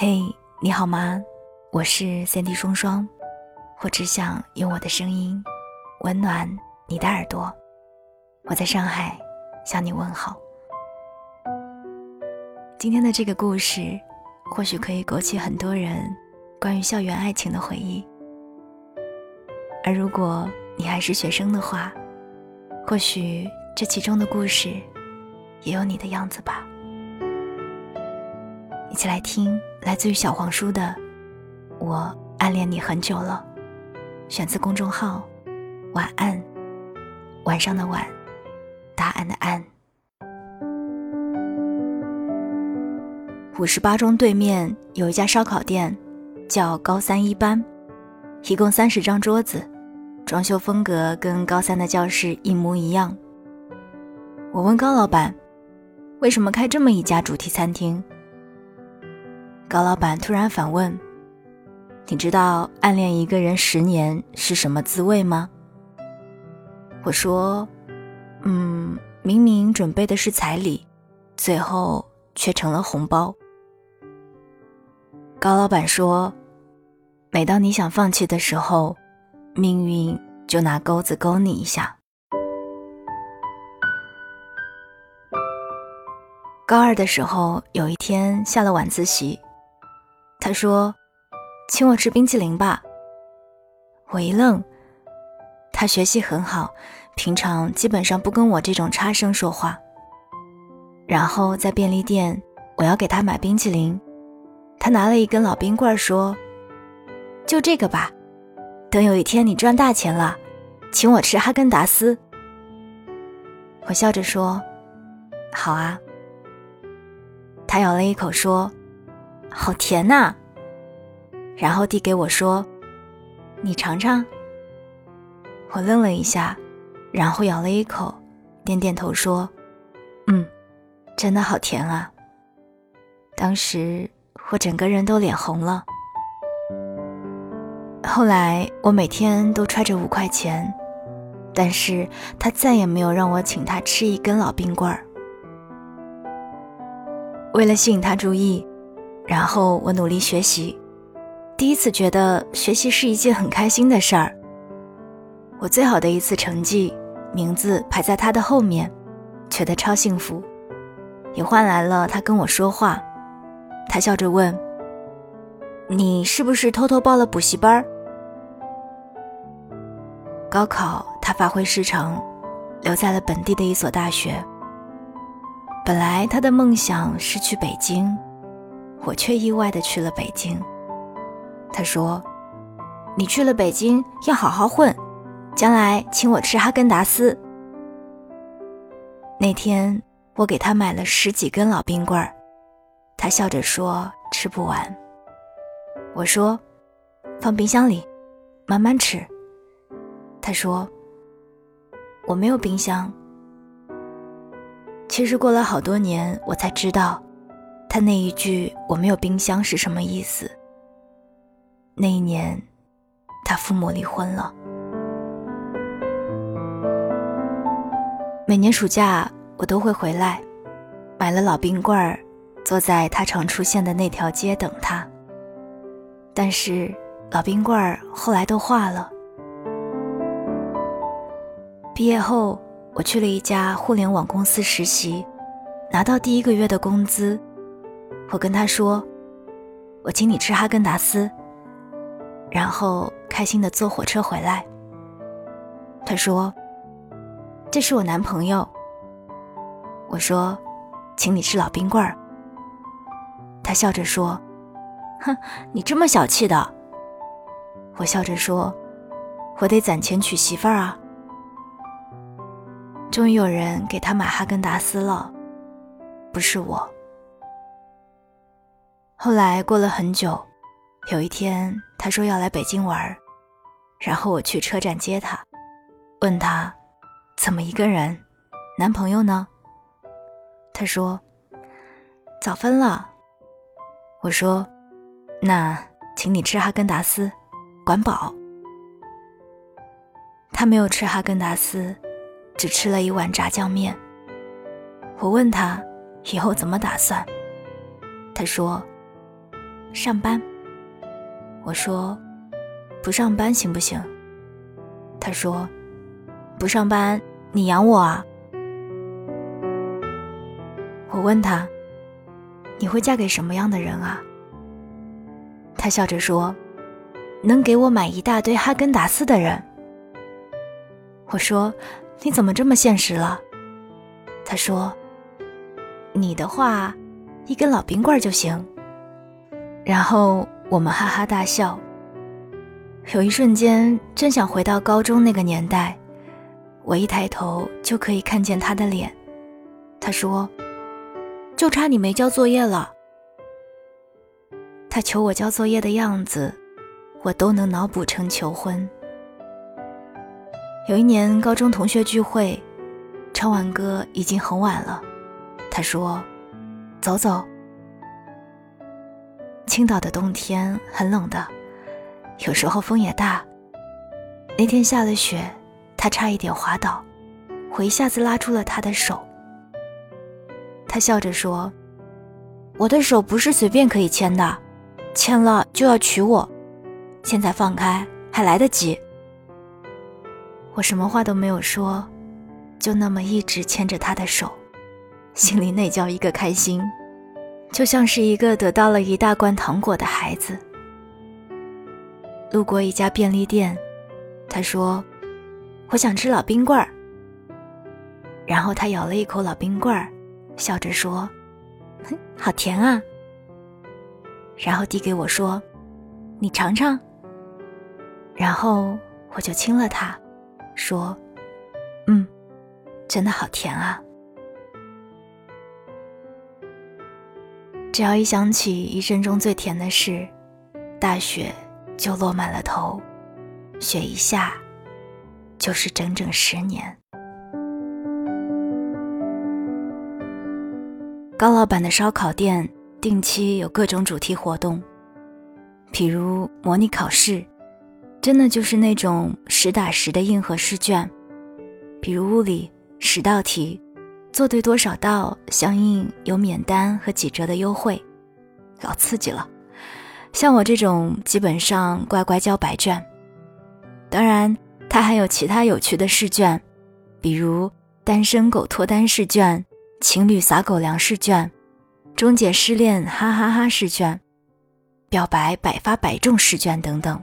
嘿，你好吗？我是三 D 双双，我只想用我的声音温暖你的耳朵。我在上海向你问好。今天的这个故事，或许可以勾起很多人关于校园爱情的回忆。而如果你还是学生的话，或许这其中的故事也有你的样子吧。一起来听来自于小黄书的《我暗恋你很久了》，选自公众号“晚安”，晚上的晚，答案的案。五十八中对面有一家烧烤店，叫高三一班，一共三十张桌子，装修风格跟高三的教室一模一样。我问高老板，为什么开这么一家主题餐厅？高老板突然反问：“你知道暗恋一个人十年是什么滋味吗？”我说：“嗯，明明准备的是彩礼，最后却成了红包。”高老板说：“每当你想放弃的时候，命运就拿钩子勾你一下。”高二的时候，有一天下了晚自习。他说：“请我吃冰淇淋吧。”我一愣。他学习很好，平常基本上不跟我这种差生说话。然后在便利店，我要给他买冰淇淋，他拿了一根老冰棍说：“就这个吧，等有一天你赚大钱了，请我吃哈根达斯。”我笑着说：“好啊。”他咬了一口说。好甜呐！然后递给我说：“你尝尝。”我愣了一下，然后咬了一口，点点头说：“嗯，真的好甜啊。”当时我整个人都脸红了。后来我每天都揣着五块钱，但是他再也没有让我请他吃一根老冰棍儿。为了吸引他注意。然后我努力学习，第一次觉得学习是一件很开心的事儿。我最好的一次成绩，名字排在他的后面，觉得超幸福，也换来了他跟我说话。他笑着问：“你是不是偷偷报了补习班？”高考他发挥失常，留在了本地的一所大学。本来他的梦想是去北京。我却意外的去了北京。他说：“你去了北京要好好混，将来请我吃哈根达斯。”那天我给他买了十几根老冰棍儿，他笑着说吃不完。我说：“放冰箱里，慢慢吃。”他说：“我没有冰箱。”其实过了好多年，我才知道。他那一句“我没有冰箱”是什么意思？那一年，他父母离婚了。每年暑假，我都会回来，买了老冰棍儿，坐在他常出现的那条街等他。但是，老冰棍儿后来都化了。毕业后，我去了一家互联网公司实习，拿到第一个月的工资。我跟他说：“我请你吃哈根达斯。”然后开心的坐火车回来。他说：“这是我男朋友。”我说：“请你吃老冰棍儿。”他笑着说：“哼，你这么小气的。”我笑着说：“我得攒钱娶媳妇儿啊。”终于有人给他买哈根达斯了，不是我。后来过了很久，有一天他说要来北京玩，然后我去车站接他，问他怎么一个人，男朋友呢？他说早分了。我说那请你吃哈根达斯，管饱。他没有吃哈根达斯，只吃了一碗炸酱面。我问他以后怎么打算，他说。上班。我说：“不上班行不行？”他说：“不上班，你养我啊？”我问他：“你会嫁给什么样的人啊？”他笑着说：“能给我买一大堆哈根达斯的人。”我说：“你怎么这么现实了？”他说：“你的话，一根老冰棍就行。”然后我们哈哈大笑。有一瞬间，真想回到高中那个年代，我一抬头就可以看见他的脸。他说：“就差你没交作业了。”他求我交作业的样子，我都能脑补成求婚。有一年高中同学聚会，唱完歌已经很晚了，他说：“走走。”青岛的冬天很冷的。有时候风也大。那天下了雪，他差一点滑倒，我一下子拉住了他的手。他笑着说：“我的手不是随便可以牵的，牵了就要娶我。现在放开还来得及。”我什么话都没有说，就那么一直牵着他的手，心里那叫一个开心，就像是一个得到了一大罐糖果的孩子。路过一家便利店，他说：“我想吃老冰棍儿。”然后他咬了一口老冰棍儿，笑着说：“好甜啊。”然后递给我说：“你尝尝。”然后我就亲了他，说：“嗯，真的好甜啊。”只要一想起一生中最甜的事，大雪。就落满了头，雪一下，就是整整十年。高老板的烧烤店定期有各种主题活动，比如模拟考试，真的就是那种实打实的硬核试卷；比如物理十道题，做对多少道，相应有免单和几折的优惠，老刺激了。像我这种基本上乖乖交白卷，当然，它还有其他有趣的试卷，比如单身狗脱单试卷、情侣撒狗粮试卷、终结失恋哈哈哈试卷、表白百发百中试卷等等。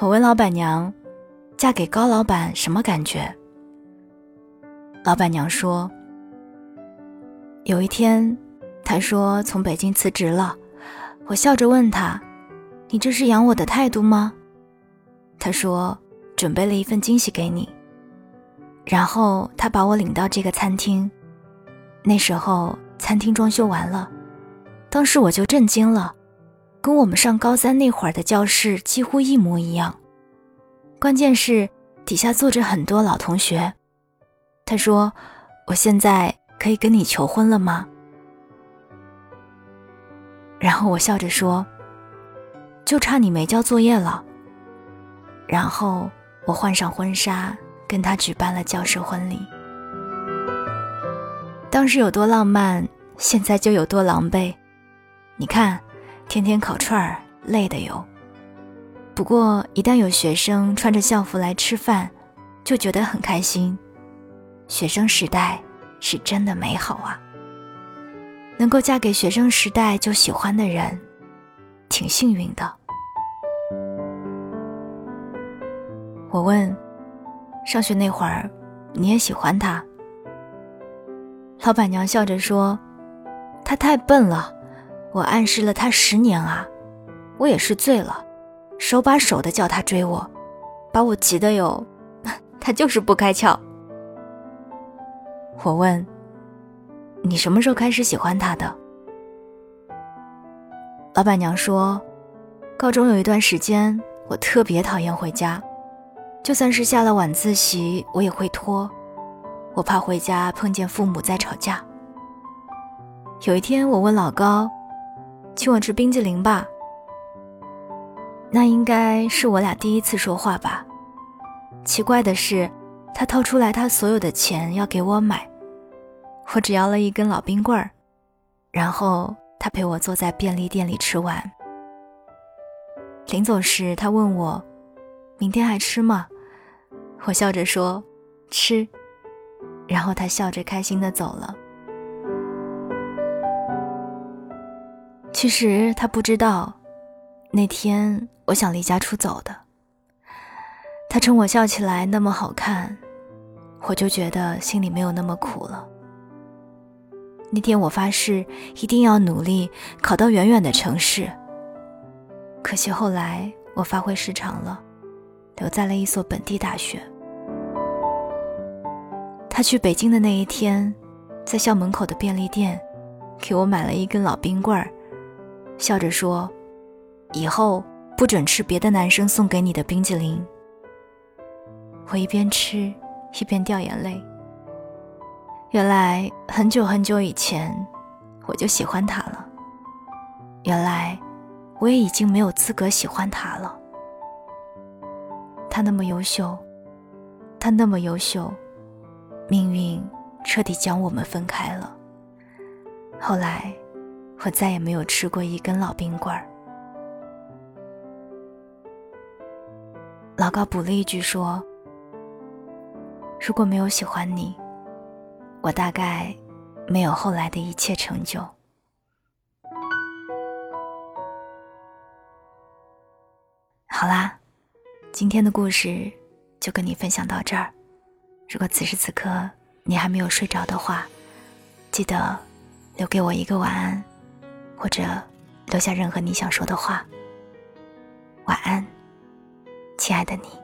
我问老板娘，嫁给高老板什么感觉？老板娘说，有一天，他说从北京辞职了。我笑着问他：“你这是养我的态度吗？”他说：“准备了一份惊喜给你。”然后他把我领到这个餐厅。那时候餐厅装修完了，当时我就震惊了，跟我们上高三那会儿的教室几乎一模一样。关键是底下坐着很多老同学。他说：“我现在可以跟你求婚了吗？”然后我笑着说：“就差你没交作业了。”然后我换上婚纱，跟他举办了教师婚礼。当时有多浪漫，现在就有多狼狈。你看，天天烤串儿，累的哟。不过一旦有学生穿着校服来吃饭，就觉得很开心。学生时代是真的美好啊！能够嫁给学生时代就喜欢的人，挺幸运的。我问：“上学那会儿，你也喜欢他？”老板娘笑着说：“他太笨了，我暗示了他十年啊，我也是醉了，手把手的叫他追我，把我急得哟，他就是不开窍。”我问。你什么时候开始喜欢他的？老板娘说，高中有一段时间，我特别讨厌回家，就算是下了晚自习，我也会拖，我怕回家碰见父母在吵架。有一天，我问老高，请我吃冰激凌吧。那应该是我俩第一次说话吧。奇怪的是，他掏出来他所有的钱要给我买。我只要了一根老冰棍儿，然后他陪我坐在便利店里吃完。临走时，他问我：“明天还吃吗？”我笑着说：“吃。”然后他笑着开心的走了。其实他不知道，那天我想离家出走的。他冲我笑起来那么好看，我就觉得心里没有那么苦了。那天我发誓一定要努力考到远远的城市。可惜后来我发挥失常了，留在了一所本地大学。他去北京的那一天，在校门口的便利店，给我买了一根老冰棍儿，笑着说：“以后不准吃别的男生送给你的冰激凌。”我一边吃一边掉眼泪。原来很久很久以前，我就喜欢他了。原来我也已经没有资格喜欢他了。他那么优秀，他那么优秀，命运彻底将我们分开了。后来，我再也没有吃过一根老冰棍儿。老高补了一句说。如果没有喜欢你，我大概没有后来的一切成就。好啦，今天的故事就跟你分享到这儿。如果此时此刻你还没有睡着的话，记得留给我一个晚安，或者留下任何你想说的话。晚安，亲爱的你。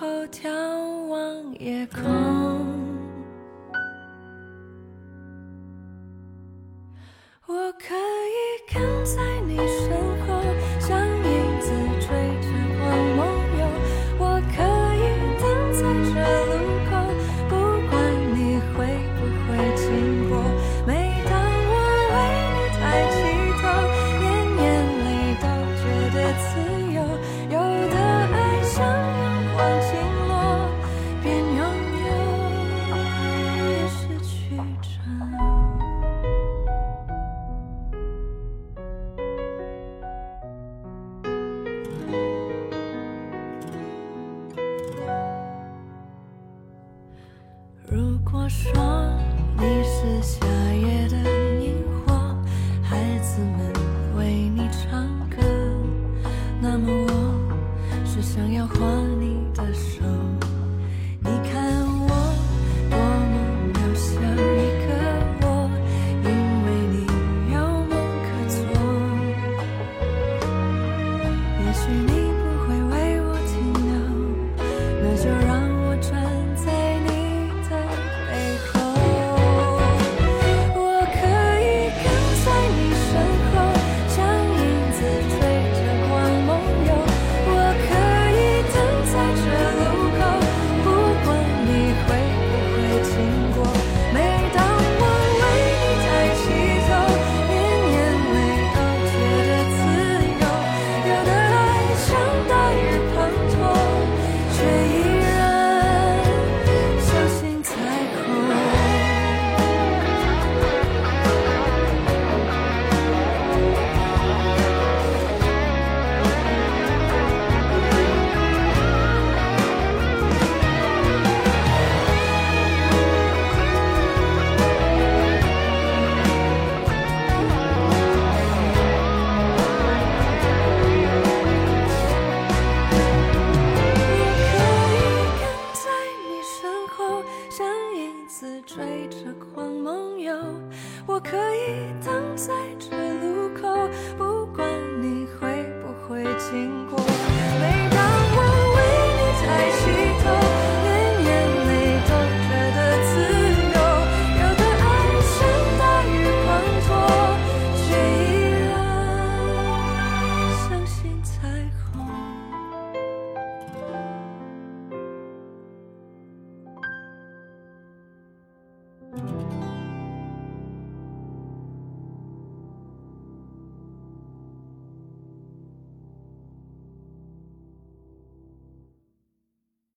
后眺。望夜空，